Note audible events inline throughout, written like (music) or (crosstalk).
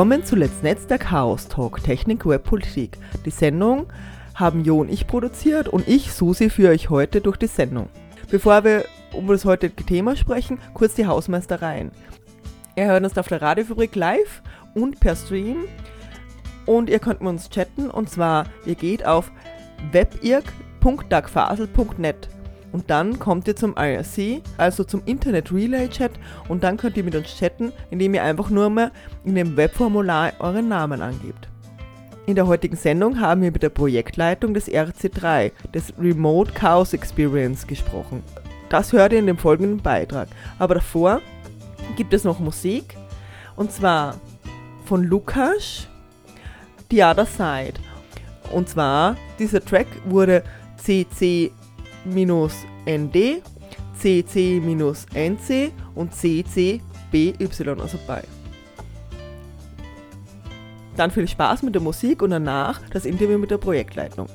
Willkommen zu Let's Netz der Chaos Talk Technik Web Politik. Die Sendung haben Jo und ich produziert und ich, Susi, führe euch heute durch die Sendung. Bevor wir um das heutige Thema sprechen, kurz die Hausmeistereien. Ihr hört uns auf der Radiofabrik live und per Stream und ihr könnt mit uns chatten und zwar ihr geht auf webirk.dagfasel.net und dann kommt ihr zum IRC, also zum Internet Relay Chat und dann könnt ihr mit uns chatten, indem ihr einfach nur mal in dem Webformular euren Namen angebt. In der heutigen Sendung haben wir mit der Projektleitung des RC3, des Remote Chaos Experience, gesprochen. Das hört ihr in dem folgenden Beitrag. Aber davor gibt es noch Musik und zwar von Lukas, The Other Side. Und zwar, dieser Track wurde CC ND, CC-NC und CCBY, also bei. Dann viel Spaß mit der Musik und danach das Interview mit der Projektleitung.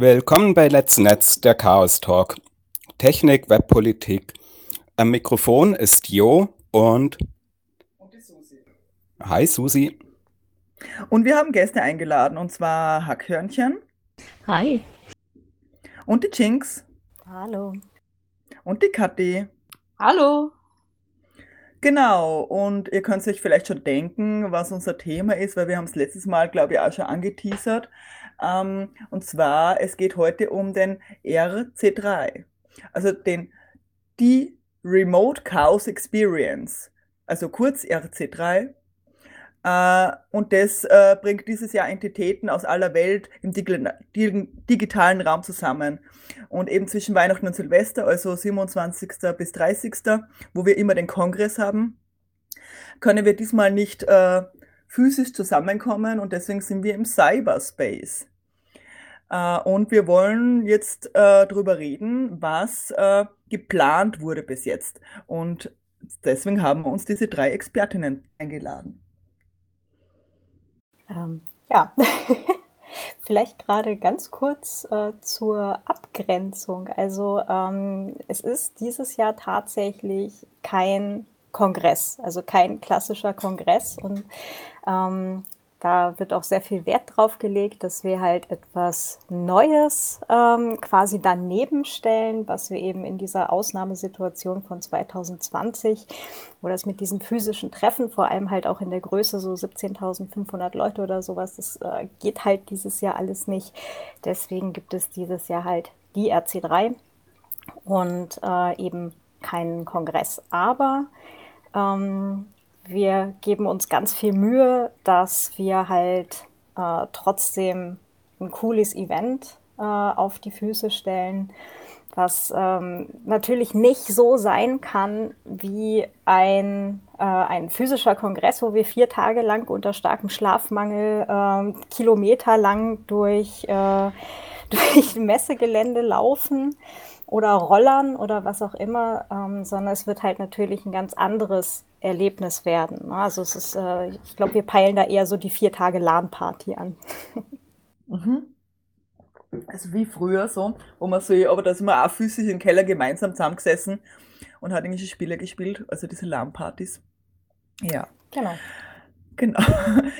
Willkommen bei Let's Netz, der Chaos Talk. Technik, Webpolitik. Am Mikrofon ist Jo und. Und die Susi. Hi Susi. Und wir haben Gäste eingeladen, und zwar Hackhörnchen. Hi. Und die Jinx. Hallo. Und die Kathi. Hallo. Genau, und ihr könnt euch vielleicht schon denken, was unser Thema ist, weil wir haben es letztes Mal, glaube ich, auch schon angeteasert. Ähm, und zwar, es geht heute um den RC3, also den die Remote Chaos Experience, also kurz RC3. Äh, und das äh, bringt dieses Jahr Entitäten aus aller Welt im digitalen Raum zusammen. Und eben zwischen Weihnachten und Silvester, also 27. bis 30., wo wir immer den Kongress haben, können wir diesmal nicht äh, physisch zusammenkommen und deswegen sind wir im Cyberspace. Äh, und wir wollen jetzt äh, darüber reden, was äh, geplant wurde bis jetzt. Und deswegen haben wir uns diese drei Expertinnen eingeladen. Ähm, ja, (laughs) vielleicht gerade ganz kurz äh, zur Abgrenzung. Also ähm, es ist dieses Jahr tatsächlich kein Kongress, also kein klassischer Kongress. Und ähm, da wird auch sehr viel Wert drauf gelegt, dass wir halt etwas Neues ähm, quasi daneben stellen, was wir eben in dieser Ausnahmesituation von 2020, wo das mit diesen physischen Treffen, vor allem halt auch in der Größe so 17.500 Leute oder sowas, das äh, geht halt dieses Jahr alles nicht. Deswegen gibt es dieses Jahr halt die RC3 und äh, eben keinen Kongress. Aber ähm, wir geben uns ganz viel Mühe, dass wir halt äh, trotzdem ein cooles Event äh, auf die Füße stellen, was ähm, natürlich nicht so sein kann wie ein, äh, ein physischer Kongress, wo wir vier Tage lang unter starkem Schlafmangel ähm, kilometerlang durch, äh, (laughs) durch Messegelände laufen oder Rollern oder was auch immer, ähm, sondern es wird halt natürlich ein ganz anderes Erlebnis werden. Ne? Also es ist, äh, ich glaube, wir peilen da eher so die vier Tage LAN-Party an. (laughs) Mhm. Also wie früher so, wo man so, aber da sind wir auch physisch im Keller gemeinsam zusammengesessen und hat irgendwelche Spiele gespielt, also diese LAN-Partys. Ja. Genau. Genau. (laughs)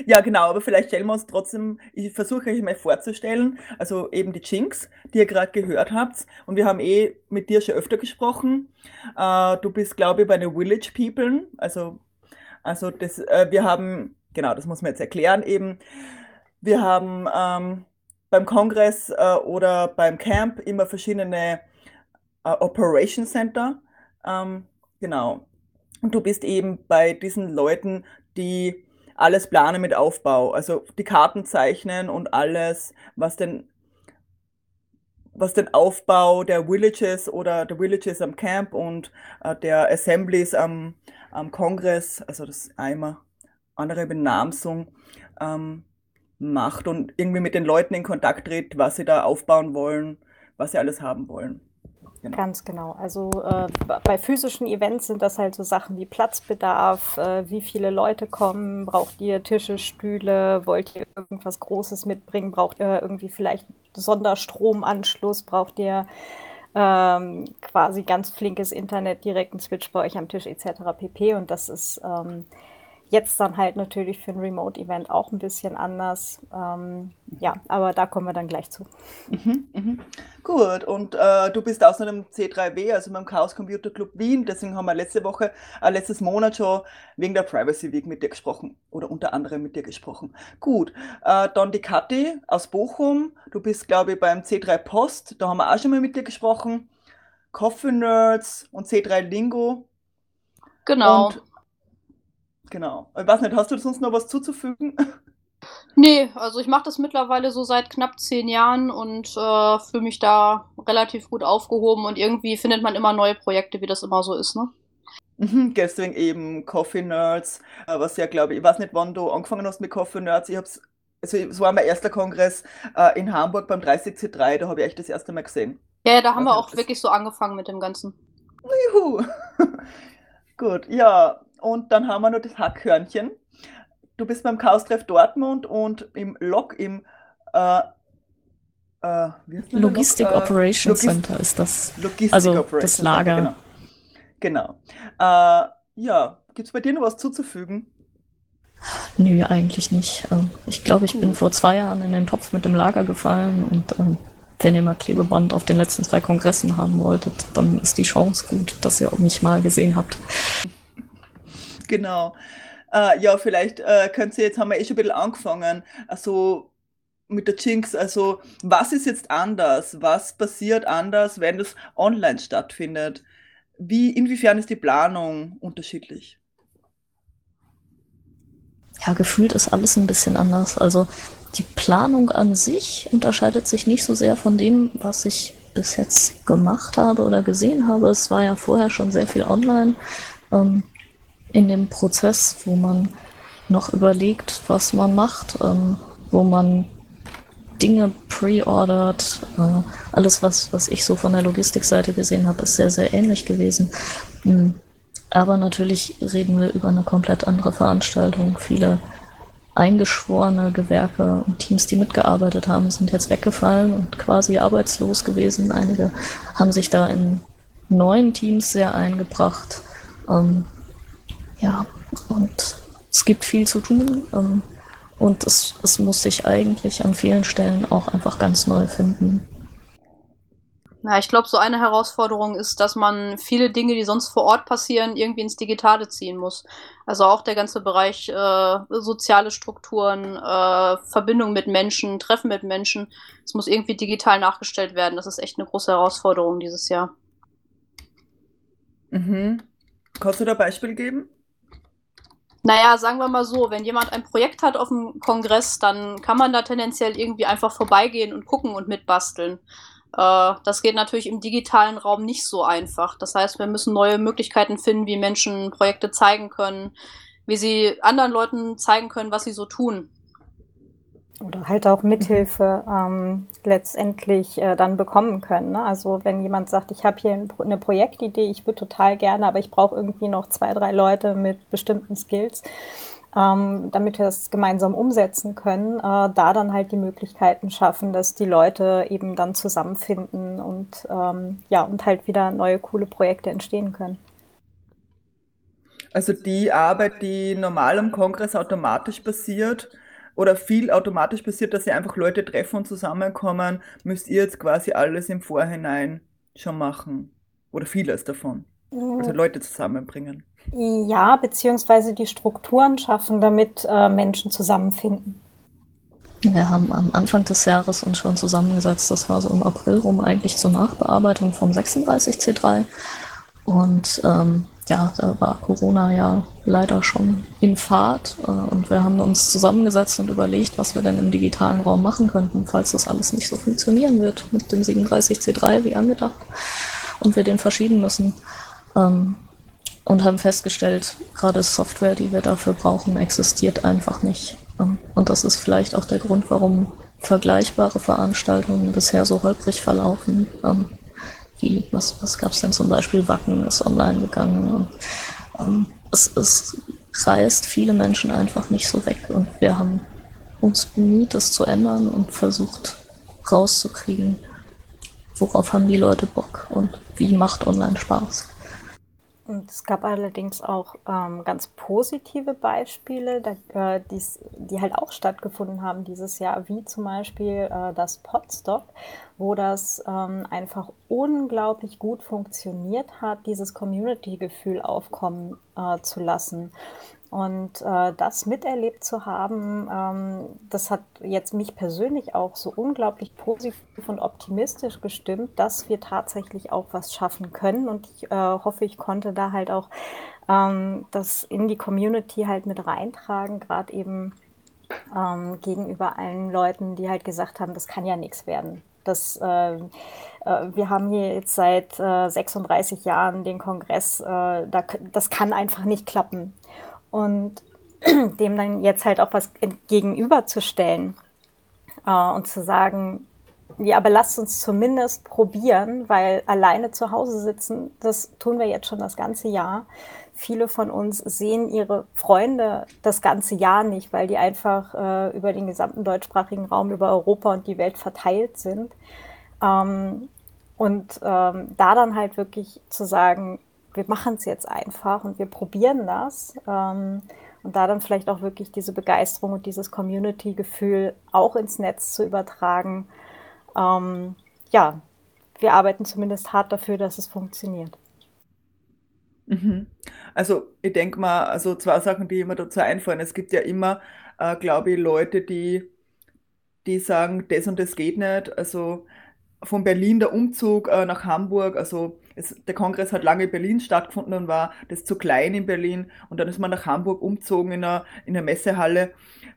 Ja, genau, aber vielleicht stellen wir uns trotzdem, ich versuche euch mal vorzustellen, also eben die Jinx, die ihr gerade gehört habt. Und wir haben eh mit dir schon öfter gesprochen. Äh, du bist, glaube ich, bei den Village People. Also, also das, äh, wir haben, genau, das muss man jetzt erklären eben. Wir haben ähm, beim Kongress äh, oder beim Camp immer verschiedene äh, Operation Center. Ähm, genau. Und du bist eben bei diesen Leuten, die alles planen mit Aufbau. Also die Karten zeichnen und alles, was den, was den Aufbau der Villages oder der Villages am Camp und äh, der Assemblies am, am Kongress, also das einmal andere Benamsung, ähm, macht und irgendwie mit den Leuten in Kontakt tritt, was sie da aufbauen wollen, was sie alles haben wollen. Genau. Ganz genau. Also äh, bei physischen Events sind das halt so Sachen wie Platzbedarf, äh, wie viele Leute kommen, braucht ihr Tische, Stühle, wollt ihr irgendwas Großes mitbringen, braucht ihr irgendwie vielleicht Sonderstromanschluss, braucht ihr ähm, quasi ganz flinkes Internet, direkten Switch bei euch am Tisch etc. pp. Und das ist ähm, Jetzt dann halt natürlich für ein Remote-Event auch ein bisschen anders. Ähm, ja, aber da kommen wir dann gleich zu. Mhm, mhm. Gut, und äh, du bist aus einem C3W, also beim Chaos Computer Club Wien. Deswegen haben wir letzte Woche, äh, letztes Monat schon wegen der Privacy Week mit dir gesprochen oder unter anderem mit dir gesprochen. Gut, äh, dann die Kathi aus Bochum. Du bist, glaube ich, beim C3 Post. Da haben wir auch schon mal mit dir gesprochen. Coffee Nerds und C3 Lingo. Genau. Und Genau. Ich weiß nicht, hast du sonst noch was zuzufügen? Nee, also ich mache das mittlerweile so seit knapp zehn Jahren und äh, fühle mich da relativ gut aufgehoben und irgendwie findet man immer neue Projekte, wie das immer so ist, ne? Mhm, deswegen eben Coffee Nerds, äh, was ja, glaube ich, ich weiß nicht, wann du angefangen hast mit Coffee Nerds. Ich hab's, also es war mein erster Kongress äh, in Hamburg beim 30C3, da habe ich echt das erste Mal gesehen. Ja, da haben wir auch wirklich so angefangen mit dem Ganzen. Juhu. (laughs) Gut, ja, und dann haben wir noch das Hackhörnchen. du bist beim Chaos-Treff Dortmund und im Log, im äh, äh, Logistik Log? Äh, Operation Logis Center ist das. Logistik also Operation das Lager. Center, genau. genau. Äh, ja, gibt es bei dir noch was zuzufügen? Nö, eigentlich nicht. Ähm, ich glaube, ich bin vor zwei Jahren in den Topf mit dem Lager gefallen und ähm, wenn ihr mal Klebeband auf den letzten zwei Kongressen haben wolltet, dann ist die Chance gut, dass ihr mich mal gesehen habt. Genau. Äh, ja, vielleicht äh, könnt ihr, jetzt haben wir eh schon ein bisschen angefangen, also mit der Jinx, also was ist jetzt anders? Was passiert anders, wenn das online stattfindet? Wie, inwiefern ist die Planung unterschiedlich? Ja, gefühlt ist alles ein bisschen anders. Also die Planung an sich unterscheidet sich nicht so sehr von dem, was ich bis jetzt gemacht habe oder gesehen habe. Es war ja vorher schon sehr viel online ähm, in dem Prozess, wo man noch überlegt, was man macht, ähm, wo man Dinge pre-ordert. Äh, alles, was, was ich so von der Logistikseite gesehen habe, ist sehr, sehr ähnlich gewesen. Mhm. Aber natürlich reden wir über eine komplett andere Veranstaltung. Viele eingeschworene Gewerke und Teams, die mitgearbeitet haben, sind jetzt weggefallen und quasi arbeitslos gewesen. Einige haben sich da in neuen Teams sehr eingebracht. Ähm, ja, und es gibt viel zu tun. Ähm, und es, es muss sich eigentlich an vielen Stellen auch einfach ganz neu finden. Ja, ich glaube, so eine Herausforderung ist, dass man viele Dinge, die sonst vor Ort passieren, irgendwie ins Digitale ziehen muss. Also auch der ganze Bereich äh, soziale Strukturen, äh, Verbindung mit Menschen, Treffen mit Menschen. Es muss irgendwie digital nachgestellt werden. Das ist echt eine große Herausforderung dieses Jahr. Mhm. Kannst du da Beispiel geben? Naja, sagen wir mal so, wenn jemand ein Projekt hat auf dem Kongress, dann kann man da tendenziell irgendwie einfach vorbeigehen und gucken und mitbasteln. Äh, das geht natürlich im digitalen Raum nicht so einfach. Das heißt, wir müssen neue Möglichkeiten finden, wie Menschen Projekte zeigen können, wie sie anderen Leuten zeigen können, was sie so tun. Oder halt auch Mithilfe ähm, letztendlich äh, dann bekommen können. Ne? Also wenn jemand sagt, ich habe hier ein, eine Projektidee, ich würde total gerne, aber ich brauche irgendwie noch zwei, drei Leute mit bestimmten Skills, ähm, damit wir das gemeinsam umsetzen können, äh, da dann halt die Möglichkeiten schaffen, dass die Leute eben dann zusammenfinden und ähm, ja, und halt wieder neue coole Projekte entstehen können. Also die Arbeit, die normal am Kongress automatisch passiert oder viel automatisch passiert, dass sie einfach Leute treffen und zusammenkommen, müsst ihr jetzt quasi alles im Vorhinein schon machen. Oder vieles davon. Also Leute zusammenbringen. Ja, beziehungsweise die Strukturen schaffen, damit äh, Menschen zusammenfinden. Wir haben am Anfang des Jahres uns schon zusammengesetzt, das war so im April rum eigentlich zur Nachbearbeitung vom 36C3. Und ähm, ja, da war Corona ja leider schon in Fahrt äh, und wir haben uns zusammengesetzt und überlegt, was wir denn im digitalen Raum machen könnten, falls das alles nicht so funktionieren wird mit dem 37C3 wie angedacht und wir den verschieben müssen. Ähm, und haben festgestellt, gerade Software, die wir dafür brauchen, existiert einfach nicht. Ähm, und das ist vielleicht auch der Grund, warum vergleichbare Veranstaltungen bisher so holprig verlaufen. Ähm, wie, was, was gab es denn zum Beispiel? Wacken ist online gegangen. Und, ähm, es, es reißt viele Menschen einfach nicht so weg. Und wir haben uns bemüht, das zu ändern und versucht rauszukriegen, worauf haben die Leute Bock und wie macht online Spaß. Und es gab allerdings auch ähm, ganz positive Beispiele, da, äh, die halt auch stattgefunden haben dieses Jahr, wie zum Beispiel äh, das Podstock, wo das ähm, einfach unglaublich gut funktioniert hat, dieses Community-Gefühl aufkommen äh, zu lassen. Und äh, das miterlebt zu haben, ähm, das hat jetzt mich persönlich auch so unglaublich positiv und optimistisch gestimmt, dass wir tatsächlich auch was schaffen können. Und ich äh, hoffe, ich konnte da halt auch ähm, das in die Community halt mit reintragen, gerade eben ähm, gegenüber allen Leuten, die halt gesagt haben, das kann ja nichts werden. Das, äh, äh wir haben hier jetzt seit 36 äh, Jahren den Kongress, äh, da, das kann einfach nicht klappen. Und (clears throat) dem dann jetzt halt auch was gegenüberzustellen äh, und zu sagen, ja, aber lasst uns zumindest probieren, weil alleine zu Hause sitzen, das tun wir jetzt schon das ganze Jahr, viele von uns sehen ihre Freunde das ganze Jahr nicht, weil die einfach äh, über den gesamten deutschsprachigen Raum, über Europa und die Welt verteilt sind. Ähm, und ähm, da dann halt wirklich zu sagen, wir machen es jetzt einfach und wir probieren das. Ähm, und da dann vielleicht auch wirklich diese Begeisterung und dieses Community-Gefühl auch ins Netz zu übertragen. Ähm, ja, wir arbeiten zumindest hart dafür, dass es funktioniert. Mhm. Also ich denke mal, also zwei Sachen, die mir dazu einfallen. Es gibt ja immer, äh, glaube ich, Leute, die, die sagen, das und das geht nicht. Also von Berlin der Umzug äh, nach Hamburg, also es, der Kongress hat lange in Berlin stattgefunden und war das zu klein in Berlin. Und dann ist man nach Hamburg umgezogen in einer Messehalle.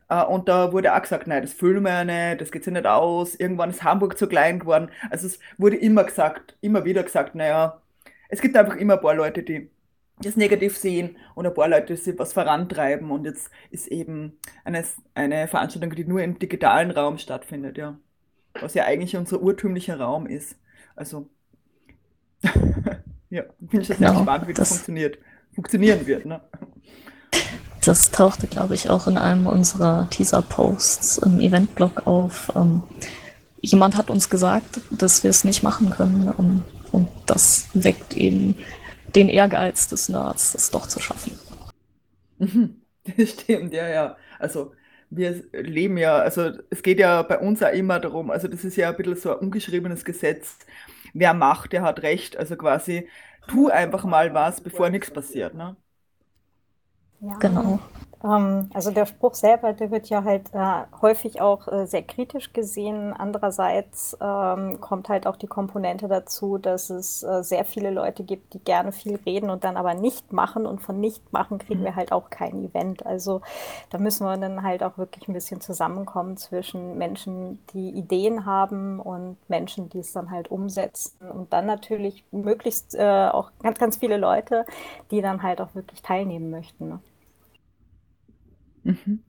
Äh, und da wurde auch gesagt, nein, das füllen wir nicht, das geht sich nicht aus, irgendwann ist Hamburg zu klein geworden. Also es wurde immer gesagt, immer wieder gesagt, naja, es gibt einfach immer ein paar Leute, die das negativ sehen und ein paar Leute, die was vorantreiben. Und jetzt ist eben eine, eine Veranstaltung, die nur im digitalen Raum stattfindet, ja. Was ja eigentlich unser urtümlicher Raum ist. Also, ja, bin ich jetzt genau, gespannt, wie das, das funktioniert. Funktionieren wird, ne? Das tauchte, glaube ich, auch in einem unserer Teaser-Posts im Eventblog auf. Ähm, jemand hat uns gesagt, dass wir es nicht machen können. Um, und das weckt eben den Ehrgeiz des Nerds, das doch zu schaffen. (laughs) Das stimmt, ja, ja. Also wir leben ja, also es geht ja bei uns auch immer darum, also das ist ja ein bisschen so ein ungeschriebenes Gesetz. Wer macht, der hat recht. Also quasi, tu einfach mal was, bevor nichts passiert. Ne? Ja. Genau. Ähm, also der Spruch selber, der wird ja halt äh, häufig auch äh, sehr kritisch gesehen. Andererseits ähm, kommt halt auch die Komponente dazu, dass es äh, sehr viele Leute gibt, die gerne viel reden und dann aber nicht machen. Und von nicht machen kriegen mhm. wir halt auch kein Event. Also da müssen wir dann halt auch wirklich ein bisschen zusammenkommen zwischen Menschen, die Ideen haben und Menschen, die es dann halt umsetzen. Und dann natürlich möglichst auch ganz, ganz viele Leute, die dann halt auch wirklich teilnehmen möchten. Ne? Mhm.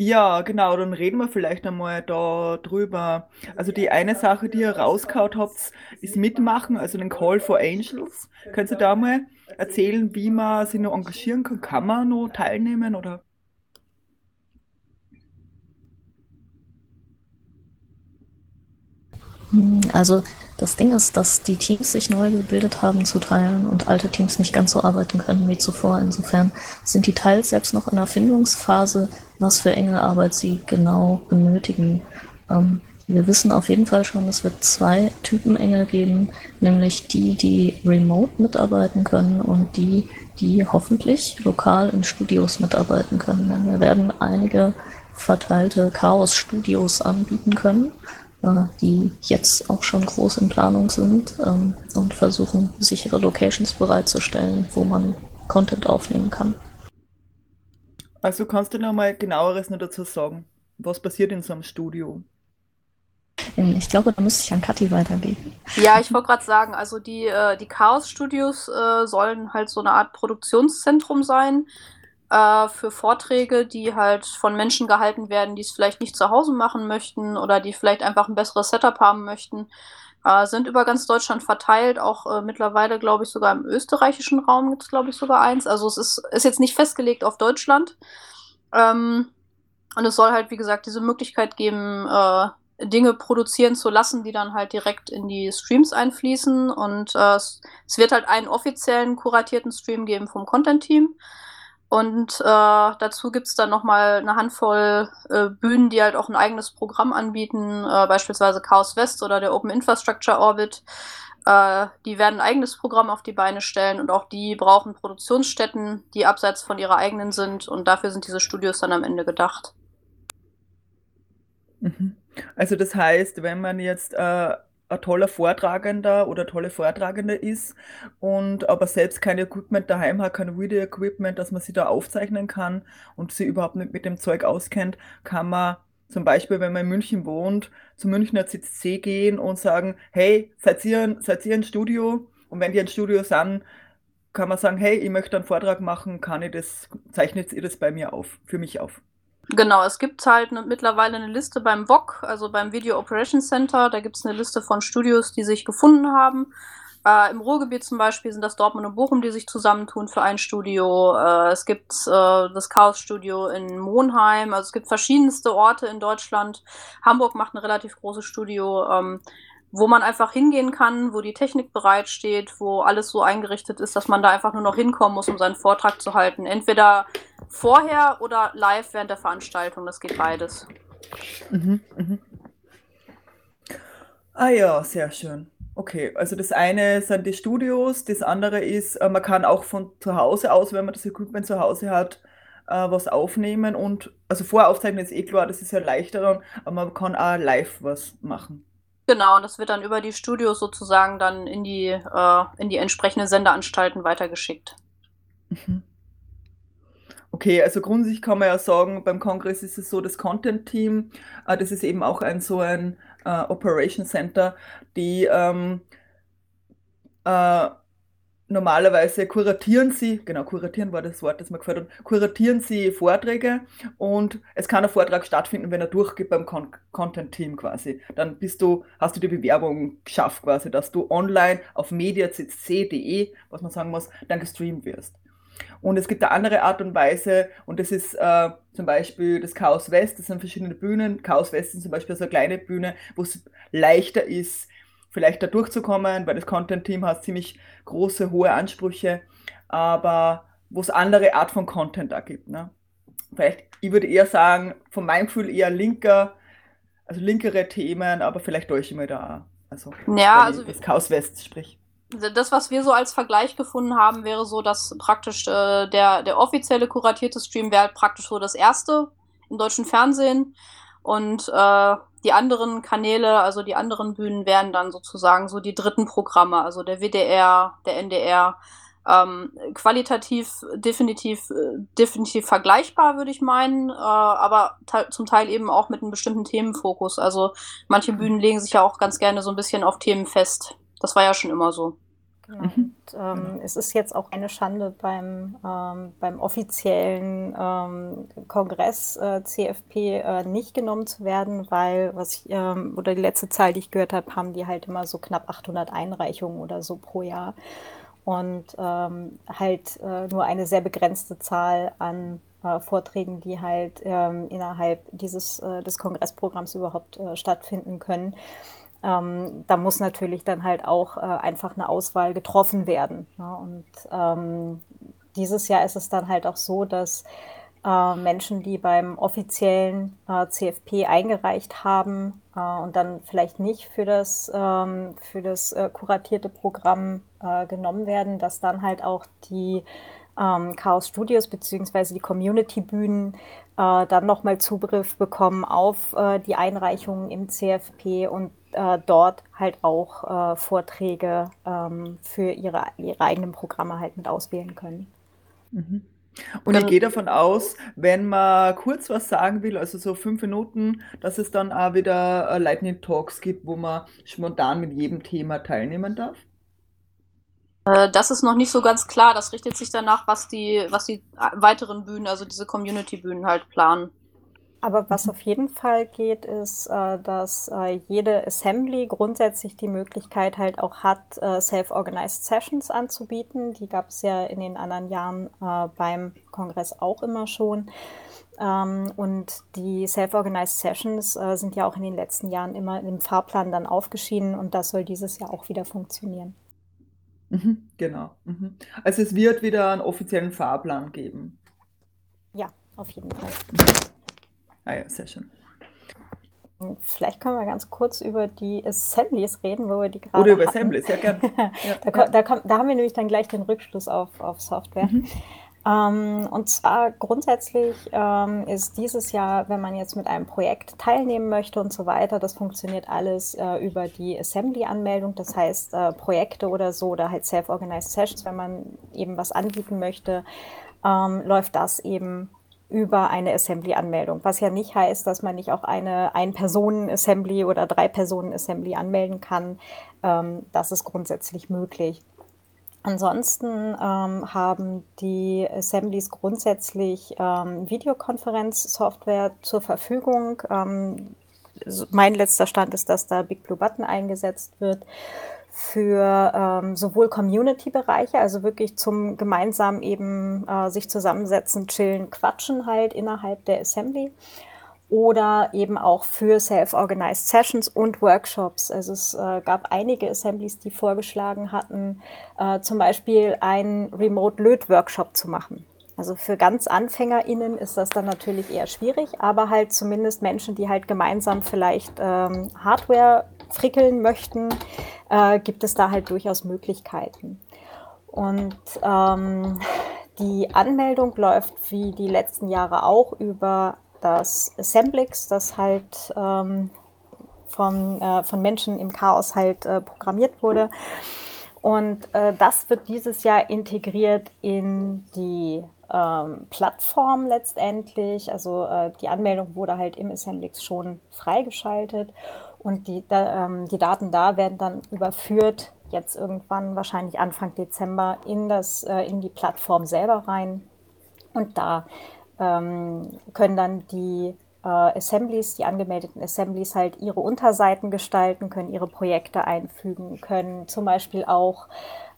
Ja, genau, dann reden wir vielleicht einmal da drüber. Also die eine Sache, die ihr rausgehauen habt, ist mitmachen, also den Call for Angels. Könnt ihr da mal erzählen, wie man sich noch engagieren kann? Kann man noch teilnehmen oder? Also das Ding ist, dass die Teams sich neu gebildet haben zu Teilen und alte Teams nicht ganz so arbeiten können wie zuvor. Insofern sind die Teils selbst noch in der Findungsphase, was für enge Arbeit sie genau benötigen. Ähm, wir wissen auf jeden Fall schon, es wird zwei Typen Engel geben, nämlich die, die remote mitarbeiten können und die, die hoffentlich lokal in Studios mitarbeiten können. Denn wir werden einige verteilte Chaos-Studios anbieten können die jetzt auch schon groß in Planung sind ähm, und versuchen, sichere Locations bereitzustellen, wo man Content aufnehmen kann. Also kannst du noch mal genaueres noch dazu sagen? Was passiert in so einem Studio? Ähm, ich glaube, da müsste ich an Kathi weitergeben. Ja, ich wollte gerade sagen, also die, äh, die Chaos-Studios äh, sollen halt so eine Art Produktionszentrum sein, äh, für Vorträge, die halt von Menschen gehalten werden, die es vielleicht nicht zu Hause machen möchten oder die vielleicht einfach ein besseres Setup haben möchten. Äh, sind über ganz Deutschland verteilt, auch äh, mittlerweile, glaube ich, sogar im österreichischen Raum gibt es, glaube ich, sogar eins. Also es ist, ist jetzt nicht festgelegt auf Deutschland. Ähm, und es soll halt, wie gesagt, diese Möglichkeit geben, äh, Dinge produzieren zu lassen, die dann halt direkt in die Streams einfließen. Und äh, es, es, wird halt einen offiziellen kuratierten Stream geben vom Content-Team. Und äh, dazu gibt es dann nochmal eine Handvoll äh, Bühnen, die halt auch ein eigenes Programm anbieten, äh, beispielsweise Chaos West oder der Open Infrastructure Orbit. Äh, die werden ein eigenes Programm auf die Beine stellen und auch die brauchen Produktionsstätten, die abseits von ihrer eigenen sind. Und dafür sind diese Studios dann am Ende gedacht. Mhm. Also das heißt, wenn man jetzt äh, ein toller Vortragender oder tolle Vortragende ist und aber selbst kein Equipment daheim hat, kein Video-Equipment, dass man sie da aufzeichnen kann und sie überhaupt nicht mit dem Zeug auskennt, kann man zum Beispiel, wenn man in München wohnt, zum Münchner CCC gehen und sagen, hey, seid ihr, seid ihr ein Studio? Und wenn die ein Studio sind, kann man sagen, hey, ich möchte einen Vortrag machen, kann ich das, zeichnet ihr das bei mir auf, für mich auf? Genau, es gibt halt ne, mittlerweile eine Liste beim VOC, also beim Video Operations Center. Da gibt es eine Liste von Studios, die sich gefunden haben. Äh, Im Ruhrgebiet zum Beispiel sind das Dortmund und Bochum, die sich zusammentun für ein Studio. Äh, es gibt äh, das Chaos-Studio in Monheim. Also es gibt verschiedenste Orte in Deutschland. Hamburg macht ein relativ großes Studio, ähm, wo man einfach hingehen kann, wo die Technik bereitsteht, wo alles so eingerichtet ist, dass man da einfach nur noch hinkommen muss, um seinen Vortrag zu halten. Entweder vorher oder live während der Veranstaltung. Das geht beides. Mhm, mhm. Ah ja, sehr schön. Okay, also das eine sind die Studios, das andere ist, äh, man kann auch von zu Hause aus, wenn man das Equipment zu Hause hat, äh, was aufnehmen und, also Voraufzeichnen ist eh klar, das ist ja leichter aber man kann auch live was machen. Genau, und das wird dann über die Studios sozusagen dann in die, äh, in die entsprechenden Sendeanstalten weitergeschickt. Mhm. Okay, also grundsätzlich kann man ja sagen, beim Kongress ist es so, das Content-Team, äh, das ist eben auch ein so ein äh, Operation Center, die ähm, äh, normalerweise kuratieren sie, genau, kuratieren war das Wort, das mir gefällt kuratieren sie Vorträge und es kann ein Vortrag stattfinden, wenn er durchgeht beim Con Content-Team quasi. Dann bist du, hast du die Bewerbung geschafft quasi, dass du online auf mediacc.de, was man sagen muss, dann gestreamt wirst. Und es gibt eine andere Art und Weise, und das ist äh, zum Beispiel das Chaos West, das sind verschiedene Bühnen. Chaos West ist zum Beispiel so eine kleine Bühne, wo es leichter ist, vielleicht da durchzukommen, weil das Content-Team hat ziemlich große, hohe Ansprüche, aber wo es andere Art von Content da gibt. Ne? Vielleicht, ich würde eher sagen, von meinem Gefühl eher linker, also linkere Themen, aber vielleicht täusche ich mir da. Also, ja, also das Chaos West sprich das, was wir so als Vergleich gefunden haben, wäre so, dass praktisch äh, der, der offizielle kuratierte Stream wäre halt praktisch so das erste im deutschen Fernsehen und äh, die anderen Kanäle, also die anderen Bühnen wären dann sozusagen so die dritten Programme, also der WDR, der NDR. Ähm, qualitativ definitiv, äh, definitiv vergleichbar, würde ich meinen, äh, aber zum Teil eben auch mit einem bestimmten Themenfokus. Also manche Bühnen legen sich ja auch ganz gerne so ein bisschen auf Themen fest. Das war ja schon immer so. Genau. Mhm. Und, ähm, es ist jetzt auch eine Schande beim, ähm, beim offiziellen ähm, Kongress äh, CFP äh, nicht genommen zu werden, weil, was ich, ähm, oder die letzte Zahl, die ich gehört habe, haben die halt immer so knapp 800 Einreichungen oder so pro Jahr. Und ähm, halt äh, nur eine sehr begrenzte Zahl an äh, Vorträgen, die halt ähm, innerhalb dieses äh, des Kongressprogramms überhaupt äh, stattfinden können. Ähm, da muss natürlich dann halt auch äh, einfach eine Auswahl getroffen werden. Ne? Und ähm, dieses Jahr ist es dann halt auch so, dass äh, Menschen, die beim offiziellen äh, CFP eingereicht haben äh, und dann vielleicht nicht für das, ähm, für das äh, kuratierte Programm äh, genommen werden, dass dann halt auch die ähm, Chaos Studios bzw. die Community-Bühnen dann nochmal Zugriff bekommen auf die Einreichungen im CFP und äh, dort halt auch äh, Vorträge ähm, für ihre, ihre eigenen Programme halt mit auswählen können. Mhm. Und ich gehe davon aus, wenn man kurz was sagen will, also so fünf Minuten, dass es dann auch wieder äh, Lightning Talks gibt, wo man spontan mit jedem Thema teilnehmen darf? Äh, das ist noch nicht so ganz klar. Das richtet sich danach, was die, was die weiteren Bühnen, also diese Community-Bühnen halt planen. Aber was auf jeden Fall geht, ist, äh, dass äh, jede Assembly grundsätzlich die Möglichkeit halt auch hat, äh, Self-Organized Sessions anzubieten. Die gab es ja in den anderen Jahren beim Kongress auch immer schon. Ähm, und die Self-Organized Sessions sind ja auch in den letzten Jahren immer im Fahrplan dann aufgeschieden und das soll dieses Jahr auch wieder funktionieren. Mhm, genau. Mhm. Also es wird wieder einen offiziellen Fahrplan geben. Ja, auf jeden Fall. Ah ja, sehr schön. Vielleicht können wir ganz kurz über die Assemblies reden, wo wir die gerade Oder über hatten. Assemblies, ja gerne. (laughs) Ja, da, da, da, haben wir nämlich dann gleich den Rückschluss auf, auf Software. Mhm. Ähm, und zwar grundsätzlich ähm, ist dieses Jahr, wenn man jetzt mit einem Projekt teilnehmen möchte und so weiter, das funktioniert alles äh, über die Assembly-Anmeldung. Das heißt, äh, Projekte oder so oder halt Self-Organized Sessions, wenn man eben was anbieten möchte, ähm, läuft das eben über eine Assembly-Anmeldung, was ja nicht heißt, dass man nicht auch eine Ein-Personen-Assembly oder Drei-Personen-Assembly anmelden kann. Ähm, das ist grundsätzlich möglich. Ansonsten ähm, haben die Assemblies grundsätzlich ähm, Videokonferenzsoftware zur Verfügung. Ähm, mein letzter Stand ist, dass da Big Blue Button eingesetzt wird für ähm, sowohl Community-Bereiche, also wirklich zum gemeinsam eben äh, sich zusammensetzen, chillen, quatschen halt innerhalb der Assembly oder eben auch für Self-Organized Sessions und Workshops. Also es äh, gab einige Assemblies, die vorgeschlagen hatten, äh, zum Beispiel einen Remote-Löt-Workshop zu machen. Also für ganz AnfängerInnen ist das dann natürlich eher schwierig, aber halt zumindest Menschen, die halt gemeinsam vielleicht ähm, Hardware frickeln möchten, äh, gibt es da halt durchaus Möglichkeiten. Und ähm, die Anmeldung läuft wie die letzten Jahre auch über das Assemblix, das halt ähm, von, äh, von Menschen im Chaos halt äh, programmiert wurde. Und äh, das wird dieses Jahr integriert in die ähm, Plattform letztendlich. Also äh, die Anmeldung wurde halt im Assemblix schon freigeschaltet und die, da, ähm, die Daten da werden dann überführt, jetzt irgendwann wahrscheinlich Anfang Dezember, in, das, äh, in die Plattform selber rein. Und da ähm, können dann die äh, Assemblies, die angemeldeten Assemblies halt ihre Unterseiten gestalten, können ihre Projekte einfügen, können zum Beispiel auch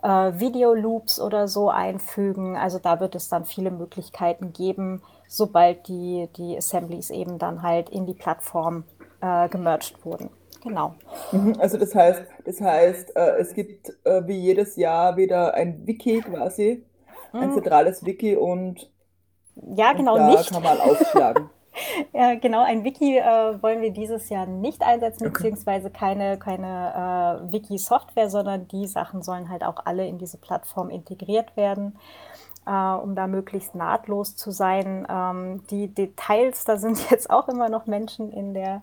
äh, Videoloops oder so einfügen. Also da wird es dann viele Möglichkeiten geben, sobald die, die Assemblies eben dann halt in die Plattform äh, gemerged wurden. Genau. Mhm, also das heißt, das heißt, äh, es gibt äh, wie jedes Jahr wieder ein Wiki quasi, ein mhm. zentrales Wiki und, ja, genau, und da nicht. kann man aufschlagen. (laughs) (laughs) ja, genau, ein Wiki äh, wollen wir dieses Jahr nicht einsetzen, okay. beziehungsweise keine, keine äh, Wiki-Software, sondern die Sachen sollen halt auch alle in diese Plattform integriert werden äh, um da möglichst nahtlos zu sein. Ähm, die Details, da sind (laughs) jetzt auch immer noch Menschen in der,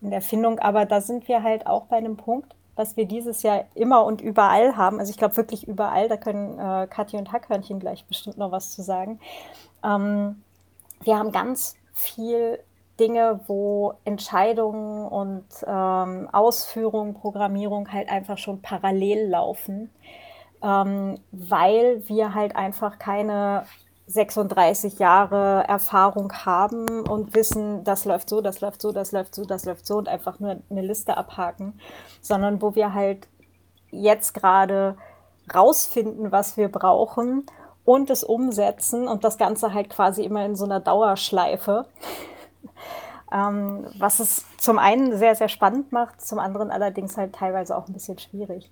in der Findung, aber da sind wir halt auch bei einem Punkt, was wir dieses Jahr immer und überall haben. Also ich glaube wirklich überall, da können äh, Kathi und Hackhörnchen gleich bestimmt noch was zu sagen. Ähm, wir haben ganz viel Dinge, wo Entscheidungen und ähm, Ausführung, Programmierung halt einfach schon parallel laufen. Ähm, weil wir halt einfach keine 36 Jahre Erfahrung haben und wissen, das läuft so, das läuft so, das läuft so, das läuft so und einfach nur eine Liste abhaken, sondern wo wir halt jetzt gerade rausfinden, was wir brauchen und es umsetzen und das Ganze halt quasi immer in so einer Dauerschleife. (laughs) ähm, was es zum einen sehr, sehr spannend macht, zum anderen allerdings halt teilweise auch ein bisschen schwierig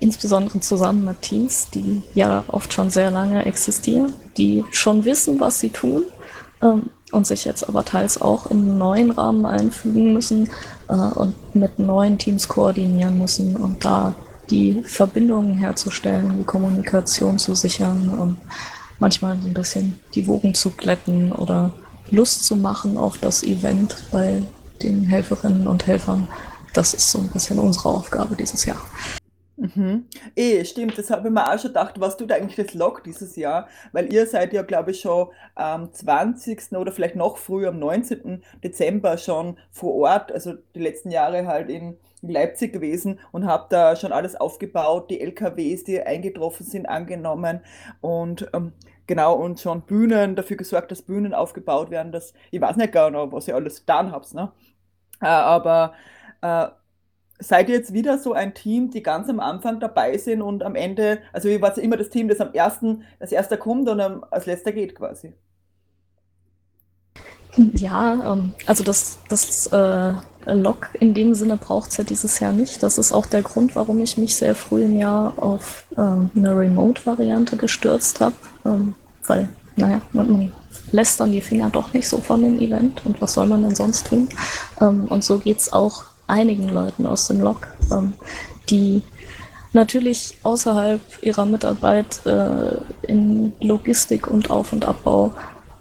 insbesondere zusammen mit Teams, die ja oft schon sehr lange existieren, die schon wissen, was sie tun ähm, und sich jetzt aber teils auch in einen neuen Rahmen einfügen müssen äh, und mit neuen Teams koordinieren müssen und da die Verbindungen herzustellen, die Kommunikation zu sichern und manchmal ein bisschen die Wogen zu glätten oder Lust zu machen auf das Event bei den Helferinnen und Helfern. Das ist so ein bisschen unsere Aufgabe dieses Jahr. Mhm. Eh, stimmt, das habe ich mir auch schon gedacht, was tut eigentlich das Log dieses Jahr? Weil ihr seid ja, glaube ich, schon am 20. oder vielleicht noch früher, am 19. Dezember schon vor Ort, also die letzten Jahre halt in Leipzig gewesen und habt da schon alles aufgebaut, die LKWs, die eingetroffen sind, angenommen und ähm, genau, und schon Bühnen, dafür gesorgt, dass Bühnen aufgebaut werden, dass, ich weiß nicht genau, was ihr alles getan habt, ne? Äh, aber äh, seid ihr jetzt wieder so ein Team, die ganz am Anfang dabei sind und am Ende, also ihr wart immer das Team, das am ersten, als erster kommt und als letzter geht quasi? Ja, ähm, also das, das äh, Log in dem Sinne braucht es ja dieses Jahr nicht. Das ist auch der Grund, warum ich mich sehr früh im Jahr auf ähm, eine Remote-Variante gestürzt habe. Ähm, weil, naja, man lässt dann die Finger doch nicht so von dem Event und was soll man denn sonst tun? Ähm, und so geht es auch einigen Leuten aus dem Log, ähm, die natürlich außerhalb ihrer Mitarbeit äh, in Logistik und Auf- und Abbau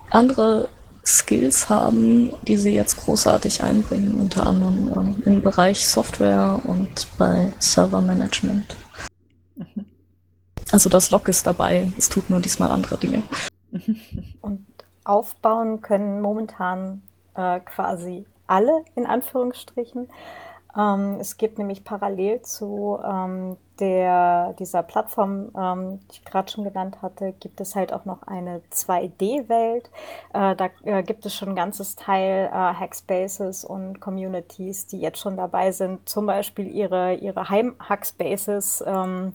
andere Skills haben, die sie jetzt großartig einbringen, unter anderem ähm, im Bereich Software und bei Servermanagement. Also das Log ist dabei, es tut nur diesmal andere Dinge. (laughs) Und aufbauen können momentan äh, quasi alle in Anführungsstrichen. Ähm, es gibt nämlich parallel zu ähm, der, dieser Plattform, ähm, die ich gerade schon genannt hatte, gibt es halt auch noch eine 2D-Welt. Äh, da äh, gibt es schon ein ganzes Teil äh, Hackspaces und Communities, die jetzt schon dabei sind, zum Beispiel ihre, ihre Heim-Hackspaces ähm,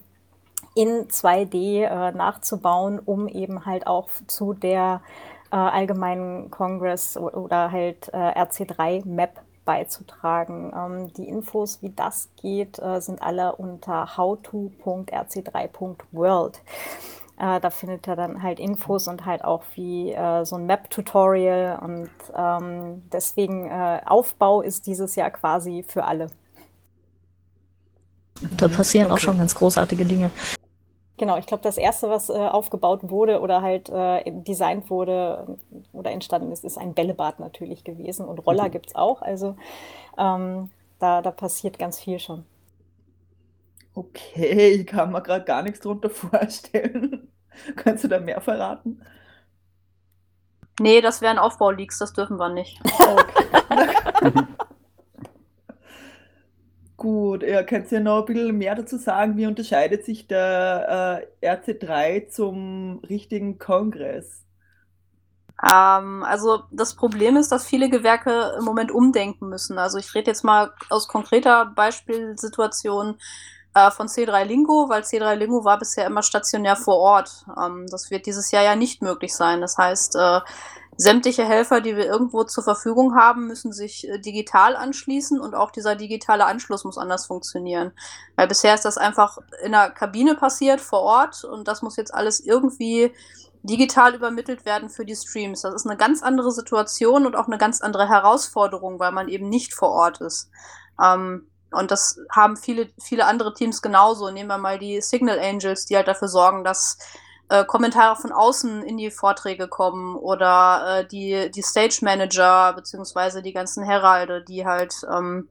in 2D äh, nachzubauen, um eben halt auch zu der äh, allgemeinen Congress oder halt äh, RC3-Map beizutragen. Ähm, die Infos, wie das geht, äh, sind alle unter howto.rc3.world. Äh, da findet ihr dann halt Infos und halt auch wie äh, so ein Map-Tutorial und ähm, deswegen äh, Aufbau ist dieses Jahr quasi für alle. Da passieren okay. auch schon ganz großartige Dinge. Genau, ich glaube, das erste, was äh, aufgebaut wurde oder halt äh, designt wurde oder entstanden ist, ist ein Bällebad natürlich gewesen. Und Roller mhm. gibt es auch. Also ähm, da, da passiert ganz viel schon. Okay, ich kann mir gerade gar nichts drunter (laughs) vorstellen. Kannst du da mehr verraten? Nee, das wären Aufbauleaks, das dürfen wir nicht. Okay. (laughs) (laughs) Gut, ja, kannst du ja noch ein bisschen mehr dazu sagen, wie unterscheidet sich der äh, RC3 zum richtigen Kongress? Ähm, also das Problem ist, dass viele Gewerke im Moment umdenken müssen. Also ich rede jetzt mal aus konkreter Beispielsituation äh, von C3 Lingo, weil C3 Lingo war bisher immer stationär vor Ort. Ähm, das wird dieses Jahr ja nicht möglich sein. Das heißt, äh, sämtliche Helfer, die wir irgendwo zur Verfügung haben, müssen sich äh, digital anschließen und auch dieser digitale Anschluss muss anders funktionieren. Weil bisher ist das einfach in der Kabine passiert, vor Ort und das muss jetzt alles irgendwie digital übermittelt werden für die Streams. Das ist eine ganz andere Situation und auch eine ganz andere Herausforderung, weil man eben nicht vor Ort ist. Ähm, und das haben viele, viele andere Teams genauso. Nehmen wir mal die Signal Angels, die halt dafür sorgen, dass äh, Kommentare von außen in die Vorträge kommen oder äh, die, die Stage Manager beziehungsweise die ganzen Heralde, die halt ähm,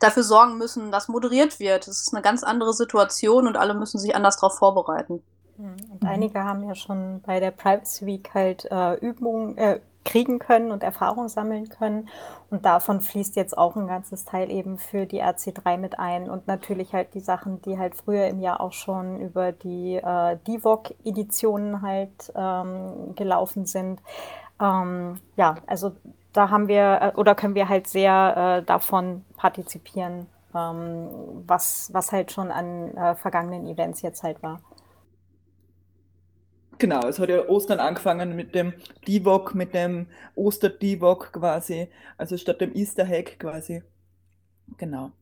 dafür sorgen müssen, dass moderiert wird. Das ist eine ganz andere Situation und alle müssen sich anders darauf vorbereiten. Hm, und mhm. einige haben ja schon bei der Privacy Week halt äh, Übungen, äh, kriegen können und Erfahrung sammeln können. Und davon fließt jetzt auch ein ganzes Teil eben für die RC3 mit ein. Und natürlich halt die Sachen, die halt früher im Jahr auch schon über die äh, DIVOC-Editionen halt ähm, gelaufen sind. Ähm, ja, also da haben wir äh, oder können wir halt sehr äh, davon partizipieren, ähm, was, was halt schon an äh, vergangenen Events jetzt halt war. Genau, es hat ja Ostern angefangen mit dem Divok, mit dem Oster-Divok quasi, also statt dem Easter Hack quasi. Genau.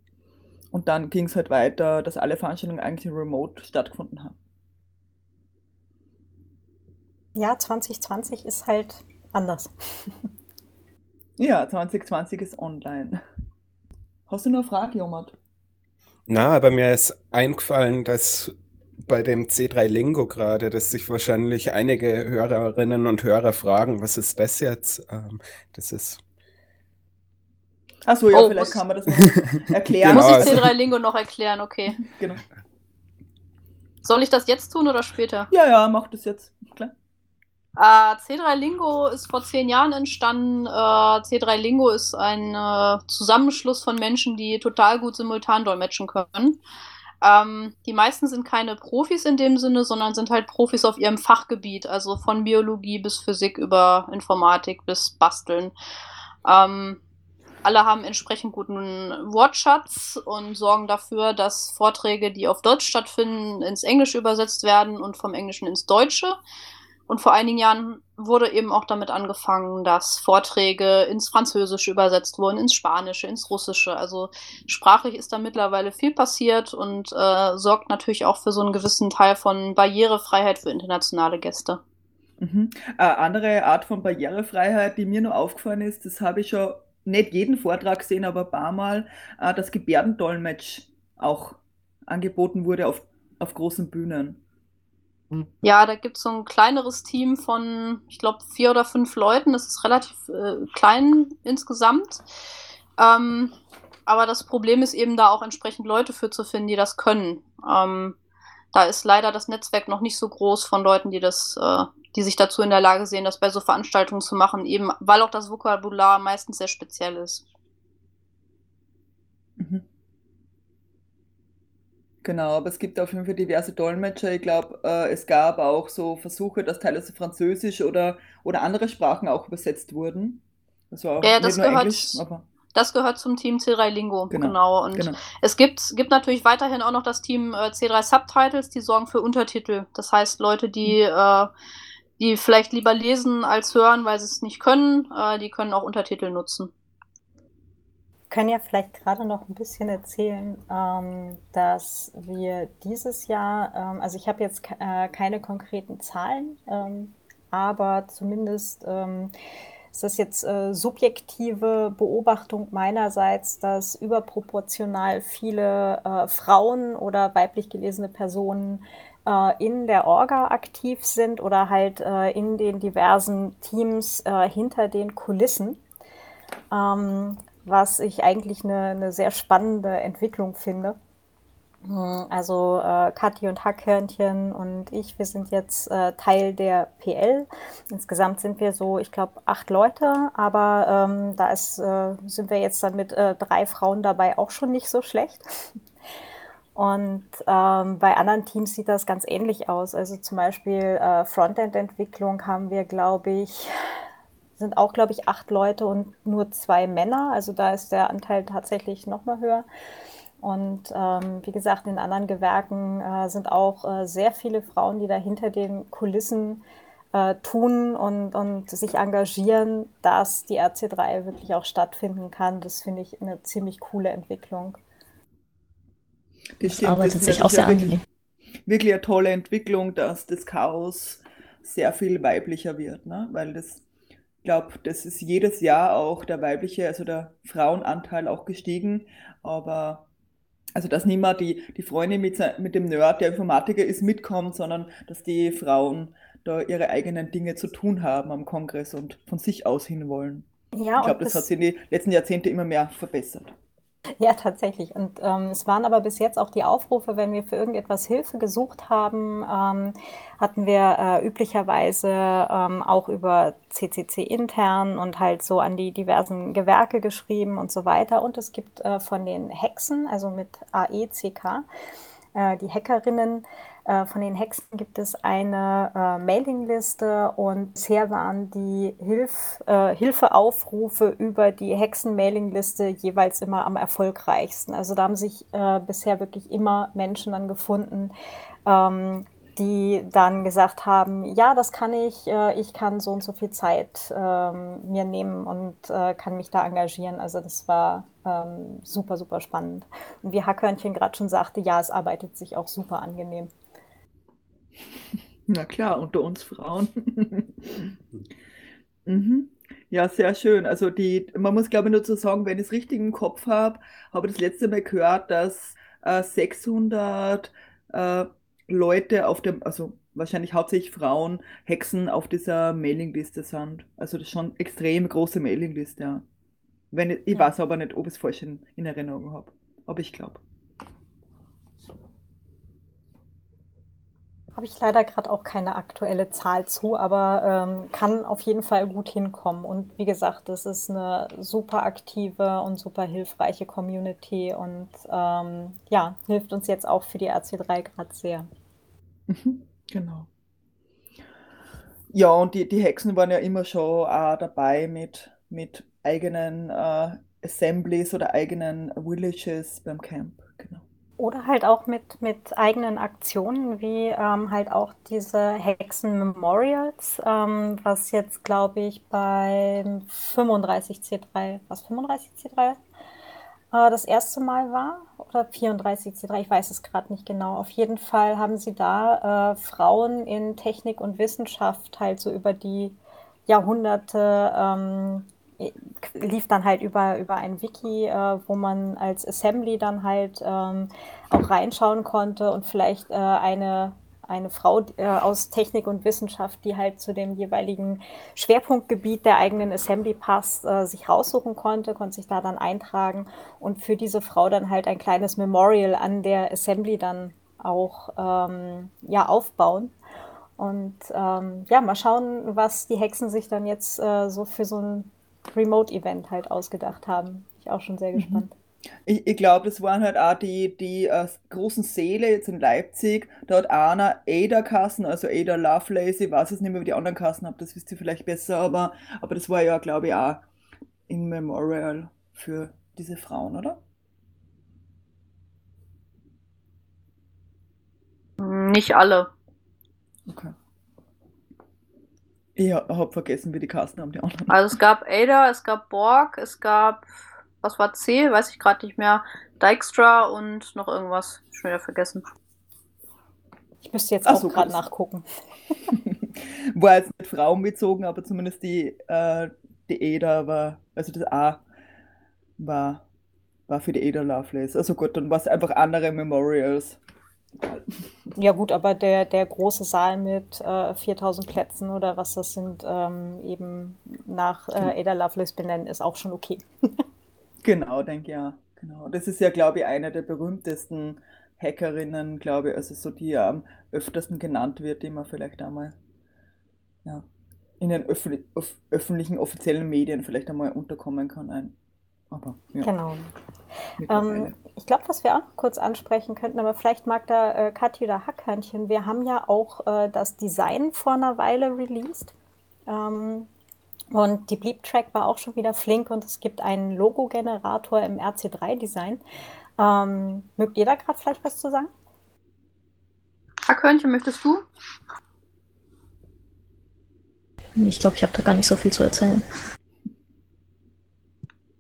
Und dann ging es halt weiter, dass alle Veranstaltungen eigentlich remote stattgefunden haben. Ja, 2020 ist halt anders. (laughs) ja, 2020 ist online. Hast du noch eine Frage, Jomart? Na, aber mir ist eingefallen, dass bei dem C3 Lingo gerade, dass sich wahrscheinlich einige Hörerinnen und Hörer fragen, was ist das jetzt? Ähm, das ist. Achso, ja, oh, vielleicht kann man das noch (laughs) erklären. genau, muss ich C3 Lingo noch erklären, okay. Genau. Soll ich das jetzt tun oder später? Ja, ja, mach das jetzt. Klar. Uh, C3 Lingo ist vor zehn Jahren entstanden. Uh, C3 Lingo ist ein uh, Zusammenschluss von Menschen, die total gut simultan dolmetschen können. Ähm, die meisten sind keine Profis in dem Sinne, sondern sind halt Profis auf ihrem Fachgebiet, also von Biologie bis Physik über Informatik bis Basteln. Ähm, alle haben entsprechend guten Wortschatz und sorgen dafür, dass Vorträge, die auf Deutsch stattfinden, ins Englische übersetzt werden und vom Englischen ins Deutsche. Und vor einigen Jahren wurde eben auch damit angefangen, dass Vorträge ins Französische übersetzt wurden, ins Spanische, ins Russische. Also sprachlich ist da mittlerweile viel passiert und äh, sorgt natürlich auch für so einen gewissen Teil von Barrierefreiheit für internationale Gäste. Mhm. Eine andere Art von Barrierefreiheit, die mir nur aufgefallen ist, das habe ich schon nicht jeden Vortrag gesehen, aber ein paar Mal, äh, dass Gebärdendolmetsch auch angeboten wurde auf, auf großen Bühnen. Hm. Ja, da gibt es so ein kleineres Team von, ich glaube, vier oder fünf Leuten. Das ist relativ äh, klein insgesamt. Ähm, aber das Problem ist eben da auch entsprechend Leute für zu finden, die das können. Ähm, da ist leider das Netzwerk noch nicht so groß von Leuten, die das, äh, die sich dazu in der Lage sehen, das bei so Veranstaltungen zu machen, eben weil auch das Vokabular meistens sehr speziell ist. Genau, aber es gibt auf jeden Fall diverse Dolmetscher. Ich glaube, äh, es gab auch so Versuche, dass teilweise Französisch oder, oder andere Sprachen auch übersetzt wurden. Das war ja, das gehört, Englisch, aber das gehört zum Team C3 Lingo, genau. genau. Und genau. es gibt, gibt natürlich weiterhin auch noch das Team äh, C3 Subtitles, die sorgen für Untertitel. Das heißt, Leute, die, mhm. äh, die vielleicht lieber lesen als hören, weil sie es nicht können, äh, die können auch Untertitel nutzen können ja vielleicht gerade noch ein bisschen erzählen, ähm, dass wir dieses Jahr, ähm, also ich habe jetzt äh, keine konkreten Zahlen, ähm, aber zumindest ähm, ist das jetzt äh, subjektive Beobachtung meinerseits, dass überproportional viele äh, Frauen oder weiblich gelesene Personen äh, in der Orga aktiv sind oder halt äh, in den diversen Teams äh, hinter den Kulissen. Ähm, was ich eigentlich eine, eine sehr spannende Entwicklung finde. Hm, also äh, Kathi und Hackhörnchen und ich, wir sind jetzt äh, Teil der PL. Insgesamt sind wir so, ich glaube, acht Leute, aber ähm, da ist, äh, sind wir jetzt dann mit äh, drei Frauen dabei auch schon nicht so schlecht. Und ähm, bei anderen Teams sieht das ganz ähnlich aus. Also zum Beispiel äh, Frontend-Entwicklung haben wir, glaube ich, sind auch, glaube ich, acht Leute und nur zwei Männer. Also da ist der Anteil tatsächlich noch mal höher. Und ähm, wie gesagt, in anderen Gewerken äh, sind auch äh, sehr viele Frauen, die da hinter den Kulissen äh, tun und, und sich engagieren, dass die RC3 wirklich auch stattfinden kann. Das finde ich eine ziemlich coole Entwicklung. Das, das arbeitet sich auch sehr wirklich, wirklich eine tolle Entwicklung, dass das Chaos sehr viel weiblicher wird, ne? weil das glaube, das ist jedes Jahr auch der weibliche, also der Frauenanteil auch gestiegen. Aber also dass nicht mehr die, die Freundin mit, mit dem Nerd, der Informatiker ist, mitkommt, sondern dass die Frauen da ihre eigenen Dinge zu tun haben am Kongress und von sich aus hin wollen. Ja, ich glaube, das, das hat sich in den letzten Jahrzehnten immer mehr verbessert. Ja, tatsächlich. Und ähm, es waren aber bis jetzt auch die Aufrufe, wenn wir für irgendetwas Hilfe gesucht haben, ähm, hatten wir äh, üblicherweise ähm, auch über CCC intern und halt so an die diversen Gewerke geschrieben und so weiter. Und es gibt äh, von den Hexen, also mit AECK, äh, die Hackerinnen, von den Hexen gibt es eine äh, Mailingliste und bisher waren die Hilf, äh, Hilfeaufrufe über die Hexen-Mailingliste jeweils immer am erfolgreichsten. Also da haben sich äh, bisher wirklich immer Menschen dann gefunden, ähm, die dann gesagt haben, ja, das kann ich, äh, ich kann so und so viel Zeit ähm, mir nehmen und äh, kann mich da engagieren. Also das war ähm, super, super spannend. Und wie Hackhörnchen gerade schon sagte, ja, es arbeitet sich auch super angenehm. (laughs) Na klar, unter uns Frauen. (laughs) mhm. Ja, sehr schön. Also die, man muss glaube ich nur zu sagen, wenn ich es richtig im Kopf habe, habe ich das letzte Mal gehört, dass äh, 600 äh, Leute auf dem, also wahrscheinlich hauptsächlich Frauen, Hexen auf dieser Mailingliste sind. Also das ist schon extrem große Mailingliste, ja. Wenn ich, ich ja. weiß aber nicht, ob ich es falsch in, in Erinnerung habe. Aber ich glaube. Habe ich leider gerade auch keine aktuelle Zahl zu, aber ähm, kann auf jeden Fall gut hinkommen. Und wie gesagt, das ist eine super aktive und super hilfreiche Community und ähm, ja, hilft uns jetzt auch für die RC3 gerade sehr. Mhm, genau. Ja, und die, die Hexen waren ja immer schon auch dabei mit, mit eigenen äh, Assemblies oder eigenen Villages beim Camp. Oder halt auch mit, mit eigenen Aktionen, wie ähm, halt auch diese Hexen-Memorials, ähm, was jetzt, glaube ich, beim 35C3, was 35C3 äh, das erste Mal war, oder 34C3, ich weiß es gerade nicht genau. Auf jeden Fall haben sie da äh, Frauen in Technik und Wissenschaft halt so über die Jahrhunderte ähm, lief dann halt über, über ein Wiki, äh, wo man als Assembly dann halt ähm, auch reinschauen konnte und vielleicht äh, eine, eine Frau äh, aus Technik und Wissenschaft, die halt zu dem jeweiligen Schwerpunktgebiet der eigenen Assembly passt, äh, sich raussuchen konnte, konnte sich da dann eintragen und für diese Frau dann halt ein kleines Memorial an der Assembly dann auch ähm, ja, aufbauen. Und ähm, ja, mal schauen, was die Hexen sich dann jetzt äh, so für so ein Remote-Event halt ausgedacht haben. Bin ich auch schon sehr mhm. gespannt. Ich, ich glaube, das waren halt auch die, die äh, großen Säle jetzt in Leipzig. Da hat einer Ada-Kassen, also Ada Lovelace, ich weiß es nicht mehr, wie die anderen Kassen haben, das wisst ihr vielleicht besser, aber, aber das war ja, glaube ich, auch in Memorial für diese Frauen, oder? Nicht alle. Okay. Ich habe vergessen, wie die Kasten haben, die anderen. Also es gab Ada, es gab Borg, es gab, was war C, weiß ich gerade nicht mehr, Dijkstra und noch irgendwas, schon wieder vergessen. Ich müsste jetzt Ach auch so, gerade nachgucken. (laughs) War jetzt nicht Frauen bezogen, aber zumindest die, äh, die Ada war, also das A war, war für die Ada Lovelace. Also gut, dann war es einfach andere Memorials. Ja gut, aber der, der große Saal mit äh, 4000 Plätzen oder was das sind, ähm, eben nach äh, Ada Lovelace benennen, ist auch schon okay. (laughs) Genau, denke ja. Genau. Das ist ja, glaube ich, eine der berühmtesten Hackerinnen, glaube ich, also so die ja am öftersten genannt wird, die man vielleicht einmal ja, in den öff- öffentlichen, offiziellen Medien vielleicht einmal unterkommen kann. Ein. Aber ja, Genau. Ähm, ich glaube, was wir auch noch kurz ansprechen könnten, aber vielleicht mag da äh, Kathi oder Hackhörnchen, wir haben ja auch äh, das Design vor einer Weile released. Ähm, und die Bleep Track war auch schon wieder flink und es gibt einen Logo-Generator im RC3-Design. Ähm, mögt ihr da gerade vielleicht was zu sagen? Hackhörnchen, möchtest du? Ich glaube, ich habe da gar nicht so viel zu erzählen.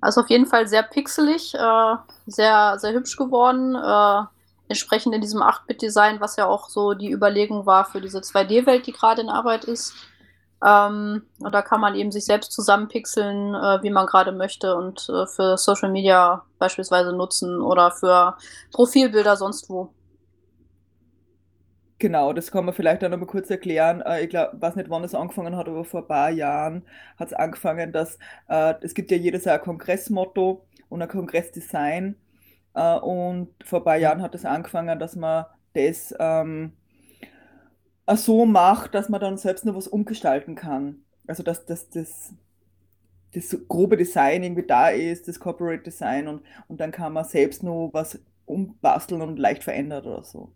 Also auf jeden Fall sehr pixelig, äh, sehr, sehr hübsch geworden. Äh, entsprechend in diesem 8-Bit-Design, was ja auch so die Überlegung war für diese 2D-Welt, die gerade in Arbeit ist. Ähm, und da kann man eben sich selbst zusammenpixeln, äh, wie man gerade möchte und äh, für Social Media beispielsweise nutzen oder für Profilbilder sonst wo. Genau, das kann man vielleicht auch noch mal kurz erklären. Äh, Ich glaube, weiß nicht, wann es angefangen hat, aber vor ein paar Jahren hat es angefangen, dass äh, es gibt ja jedes Jahr ein Kongressmotto und ein Kongressdesign. Äh, und vor ein paar Jahren hat es angefangen, dass man das ähm, auch so macht, dass man dann selbst noch was umgestalten kann. Also dass, dass das, das grobe Design irgendwie da ist, das Corporate Design und, und dann kann man selbst noch was umbasteln und leicht verändern oder so.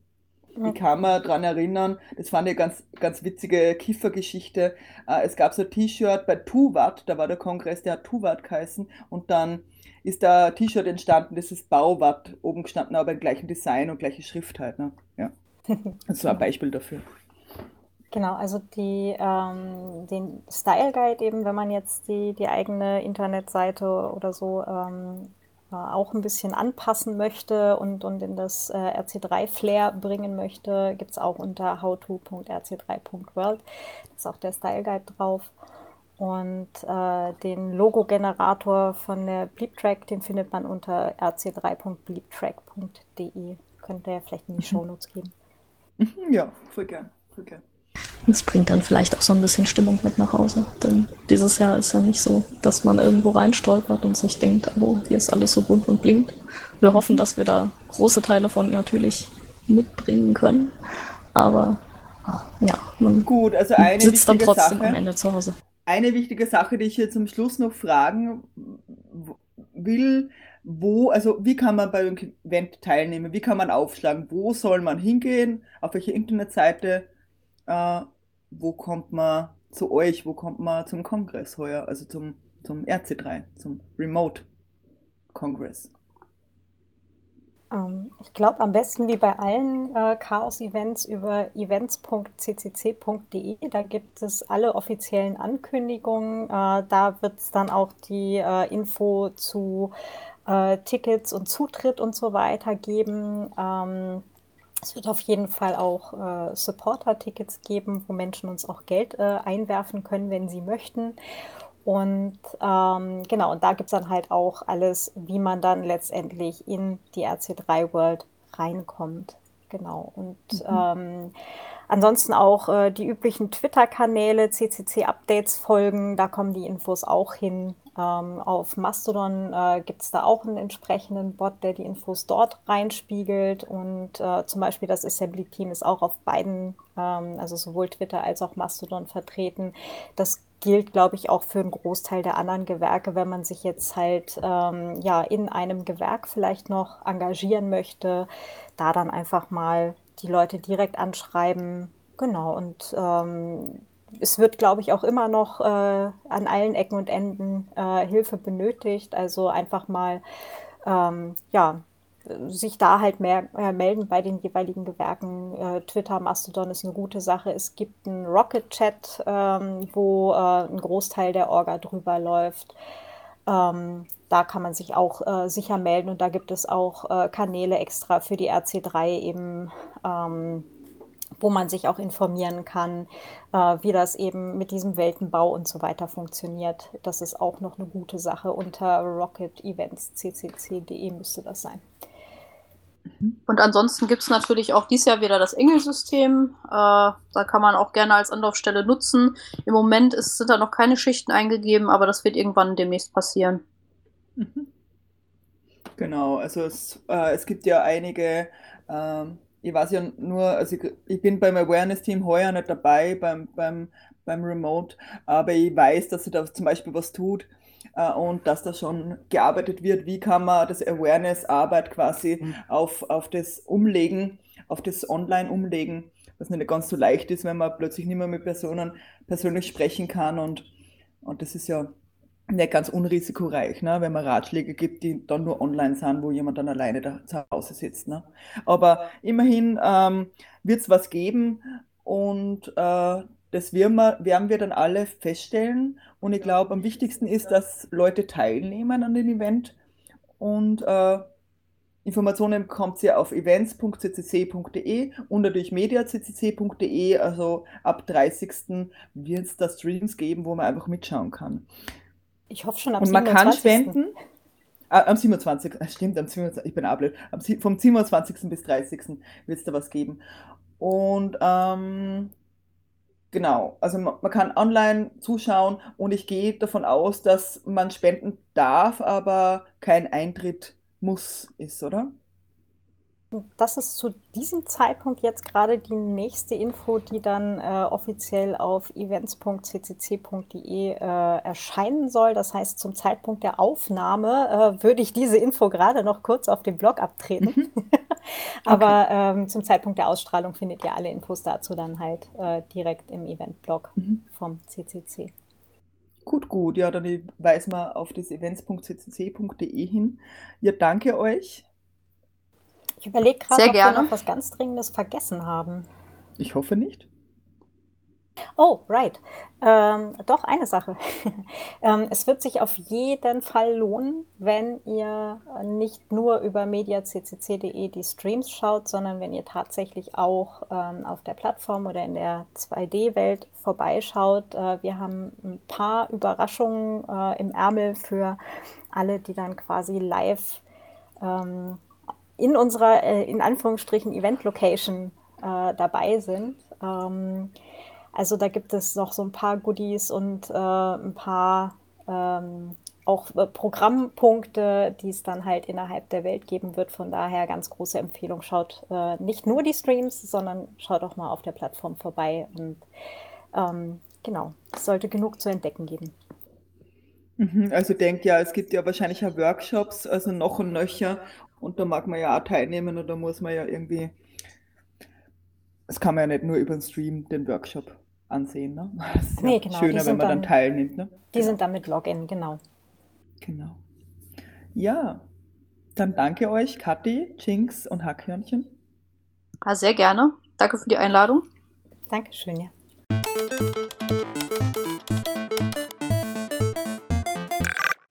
Ich kann mich daran erinnern, das fand ich eine ganz, ganz witzige Kiffergeschichte. Äh, es gab so ein T-Shirt bei Tuvat, da war der Kongress, der hat Tuvat geheißen und dann ist da ein T-Shirt entstanden, das ist Bauwatt oben gestanden, aber im gleichen Design und gleiche Schrift halt. Ne? Ja. (laughs) Das war ein Beispiel dafür. Genau, also die, ähm, den Style Guide eben, wenn man jetzt die, die eigene Internetseite oder so ähm, äh, auch ein bisschen anpassen möchte und, und in das äh, RC3-Flair bringen möchte, gibt es auch unter howto.rc3.world. Da ist auch der Style Guide drauf. Und äh, den Logo-Generator von der Bleeptrack, den findet man unter rc3.bleeptrack.de. Könnt ihr vielleicht in die Shownotes geben. Mhm, Ja, voll gern, voll gern. Das bringt dann vielleicht auch so ein bisschen Stimmung mit nach Hause. Denn dieses Jahr ist ja nicht so, dass man irgendwo reinstolpert und sich denkt, oh, hier ist alles so bunt und blinkt. Wir hoffen, dass wir da große Teile von natürlich mitbringen können. Aber ah, ja, man Gut, also eine sitzt dann trotzdem am Sache. Ende zu Hause. Eine wichtige Sache, die ich hier zum Schluss noch fragen will, wo, also wie kann man bei einem Event teilnehmen? Wie kann man aufschlagen? Wo soll man hingehen? Auf welche Internetseite? Äh, wo kommt man zu euch? Wo kommt man zum Kongress heuer? Also zum, zum RC3, zum Remote Kongress. Ähm, ich glaube, am besten wie bei allen äh, Chaos-Events über events.ccc.de. Da gibt es alle offiziellen Ankündigungen. Äh, da wird es dann auch die äh, Info zu äh, Tickets und Zutritt und so weiter geben. Ähm, es wird auf jeden Fall auch äh, Supporter-Tickets geben, wo Menschen uns auch Geld äh, einwerfen können, wenn sie möchten. Und ähm, genau, und da gibt es dann halt auch alles, wie man dann letztendlich in die RC3 World reinkommt. Genau. Und ähm, ansonsten auch äh, die üblichen Twitter-Kanäle, CCC-Updates folgen, da kommen die Infos auch hin. Ähm, auf Mastodon äh, gibt es da auch einen entsprechenden Bot, der die Infos dort reinspiegelt. Und äh, zum Beispiel das Assembly-Team ist auch auf beiden, ähm, also sowohl Twitter als auch Mastodon vertreten. Das gilt, glaube ich, auch für einen Großteil der anderen Gewerke, wenn man sich jetzt halt ähm, ja, in einem Gewerk vielleicht noch engagieren möchte, da dann einfach mal die Leute direkt anschreiben. Genau, und ähm, es wird, glaube ich, auch immer noch äh, an allen Ecken und Enden äh, Hilfe benötigt. Also einfach mal, ähm, ja, sich da halt mehr äh, melden bei den jeweiligen Gewerken. Äh, Twitter, Mastodon ist eine gute Sache. Es gibt einen Rocket-Chat, ähm, wo äh, ein Großteil der Orga drüber läuft. Ähm, da kann man sich auch äh, sicher melden und da gibt es auch Kanäle extra für die RC3 eben. Ähm, wo man sich auch informieren kann, äh, wie das eben mit diesem Weltenbau und so weiter funktioniert. Das ist auch noch eine gute Sache. Unter rocketevents.ccc.de müsste das sein. Und ansonsten gibt es natürlich auch dieses Jahr wieder das Engelsystem. Äh, da kann man auch gerne als Anlaufstelle nutzen. Im Moment ist, sind da noch keine Schichten eingegeben, aber das wird irgendwann demnächst passieren. Mhm. Genau, also es, äh, es gibt ja einige ähm, ich weiß ja nur, also ich, ich bin beim Awareness-Team heuer nicht dabei, beim, beim, beim Remote, aber ich weiß, dass sie da zum Beispiel was tut äh, und dass da schon gearbeitet wird, wie kann man das Awareness-Arbeit quasi mhm. auf, auf das Umlegen, auf das Online umlegen, was nicht ganz so leicht ist, wenn man plötzlich nicht mehr mit Personen persönlich sprechen kann und, und das ist ja nicht ganz unrisikoreich, ne? wenn man Ratschläge gibt, die dann nur online sind, wo jemand dann alleine da zu Hause sitzt. Ne? Aber immerhin ähm, wird es was geben und äh, das werden wir, werden wir dann alle feststellen. Und ich glaube, am wichtigsten ist, dass Leute teilnehmen an dem Event und äh, Informationen bekommt ihr auf events.ccc.de und natürlich media.ccc.de. Also ab 30. wird es da Streams geben, wo man einfach mitschauen kann. Ich hoffe schon am Und man 27. kann spenden. Ah, am 27. Stimmt, am 27. Ich bin ablöd. vom 27. bis 30. wird es da was geben. Und ähm, genau, also man, man, kann online zuschauen und ich gehe davon aus, dass man spenden darf, aber kein Eintritt muss ist, oder? Das ist zu diesem Zeitpunkt jetzt gerade die nächste Info, die dann äh, offiziell auf events.ccc.de äh, erscheinen soll. Das heißt, zum Zeitpunkt der Aufnahme äh, würde ich diese Info gerade noch kurz auf dem Blog abtreten. Mhm. (laughs) Aber okay. ähm, zum Zeitpunkt der Ausstrahlung findet ihr alle Infos dazu dann halt äh, direkt im Event-Blog mhm. vom CCC. Gut, gut. Ja, dann weisen wir auf das events.ccc.de hin. Ja, danke euch ich überlege gerade, ob gerne. wir noch was ganz Dringendes vergessen haben. Ich hoffe nicht. Oh, right. Ähm, doch, eine Sache. (laughs) ähm, es wird sich auf jeden Fall lohnen, wenn ihr nicht nur über mediaccc.de die Streams schaut, sondern wenn ihr tatsächlich auch ähm, auf der Plattform oder in der 2D-Welt vorbeischaut. Äh, wir haben ein paar Überraschungen äh, im Ärmel für alle, die dann quasi live ähm, in unserer, äh, in Anführungsstrichen, Event-Location äh, dabei sind. Ähm, also da gibt es noch so ein paar Goodies und äh, ein paar ähm, auch äh, Programmpunkte, die es dann halt innerhalb der Welt geben wird. Von daher ganz große Empfehlung. Schaut äh, nicht nur die Streams, sondern schaut auch mal auf der Plattform vorbei. Und ähm, genau, es sollte genug zu entdecken geben. Mhm, also ich denke ja, es gibt ja wahrscheinlich auch Workshops, also noch und nöcher und da mag man ja auch teilnehmen und da muss man ja irgendwie, es kann man ja nicht nur über den Stream den Workshop ansehen. Ne? (laughs) Das ist nee, ja genau, schöner, wenn man dann, dann teilnimmt. Ne? Die sind dann mit Login, genau. Genau. Ja, dann danke euch, Kathi, Jinx und Hackhörnchen. Ja, sehr gerne. Danke für die Einladung. Dankeschön, ja.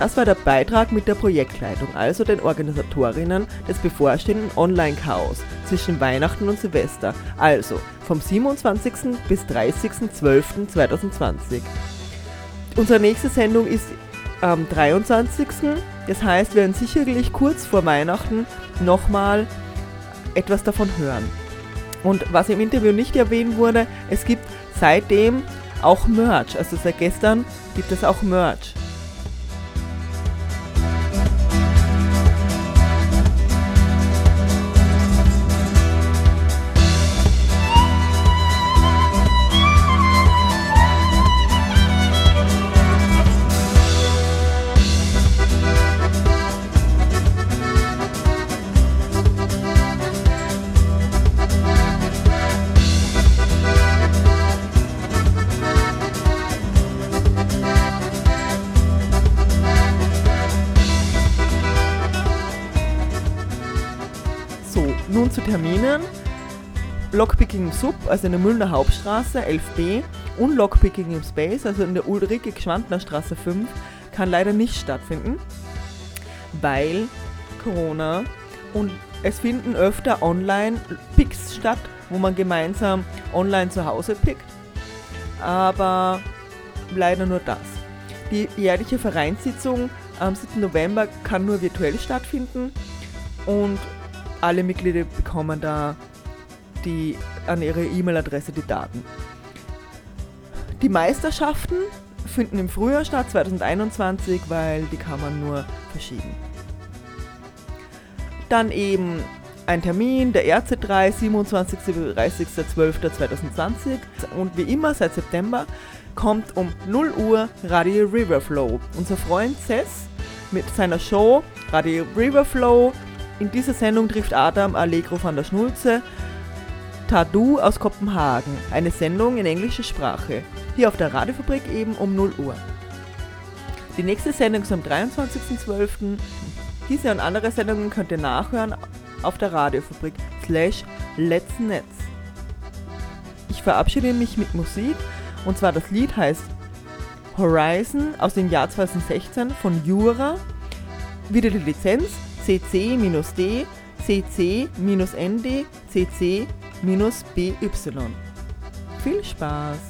Das war der Beitrag mit der Projektleitung, also den Organisatorinnen des bevorstehenden Online-Chaos zwischen Weihnachten und Silvester, also vom 27. bis 30.12.2020. Unsere nächste Sendung ist am 23. Das heißt, wir werden sicherlich kurz vor Weihnachten nochmal etwas davon hören. Und was im Interview nicht erwähnt wurde, es gibt seitdem auch Merch. Also seit gestern gibt es auch Merch. Lockpicking im Sub, also in der Müllner Hauptstraße 11b und Lockpicking im Space, also in der Ulrike Gschwandner Straße 5, kann leider nicht stattfinden, weil Corona und es finden öfter Online-Picks statt, wo man gemeinsam online zu Hause pickt, aber leider nur das. Die jährliche Vereinssitzung am 7. November kann nur virtuell stattfinden und alle Mitglieder bekommen da die, an ihre E-Mail-Adresse die Daten. Die Meisterschaften finden im Frühjahr statt, 2021, weil die kann man nur verschieben. Dann eben ein Termin, der RC3, 27. bis 30.12.2020 und wie immer seit September kommt um 0 Uhr Radio Riverflow. Unser Freund Cess mit seiner Show Radio Riverflow in dieser Sendung trifft Adam Allegro van der Schnulze Tadu aus Kopenhagen, eine Sendung in englischer Sprache. Hier auf der Radiofabrik eben um 0 Uhr. Die nächste Sendung ist am 23.12. Diese und andere Sendungen könnt ihr nachhören auf der Radiofabrik slash Let's Netz. Ich verabschiede mich mit Musik und zwar das Lied heißt Horizon aus dem Jahr 2016 von Jura. Wieder die Lizenz CC-D, CC-ND, CC-BY. Viel Spaß!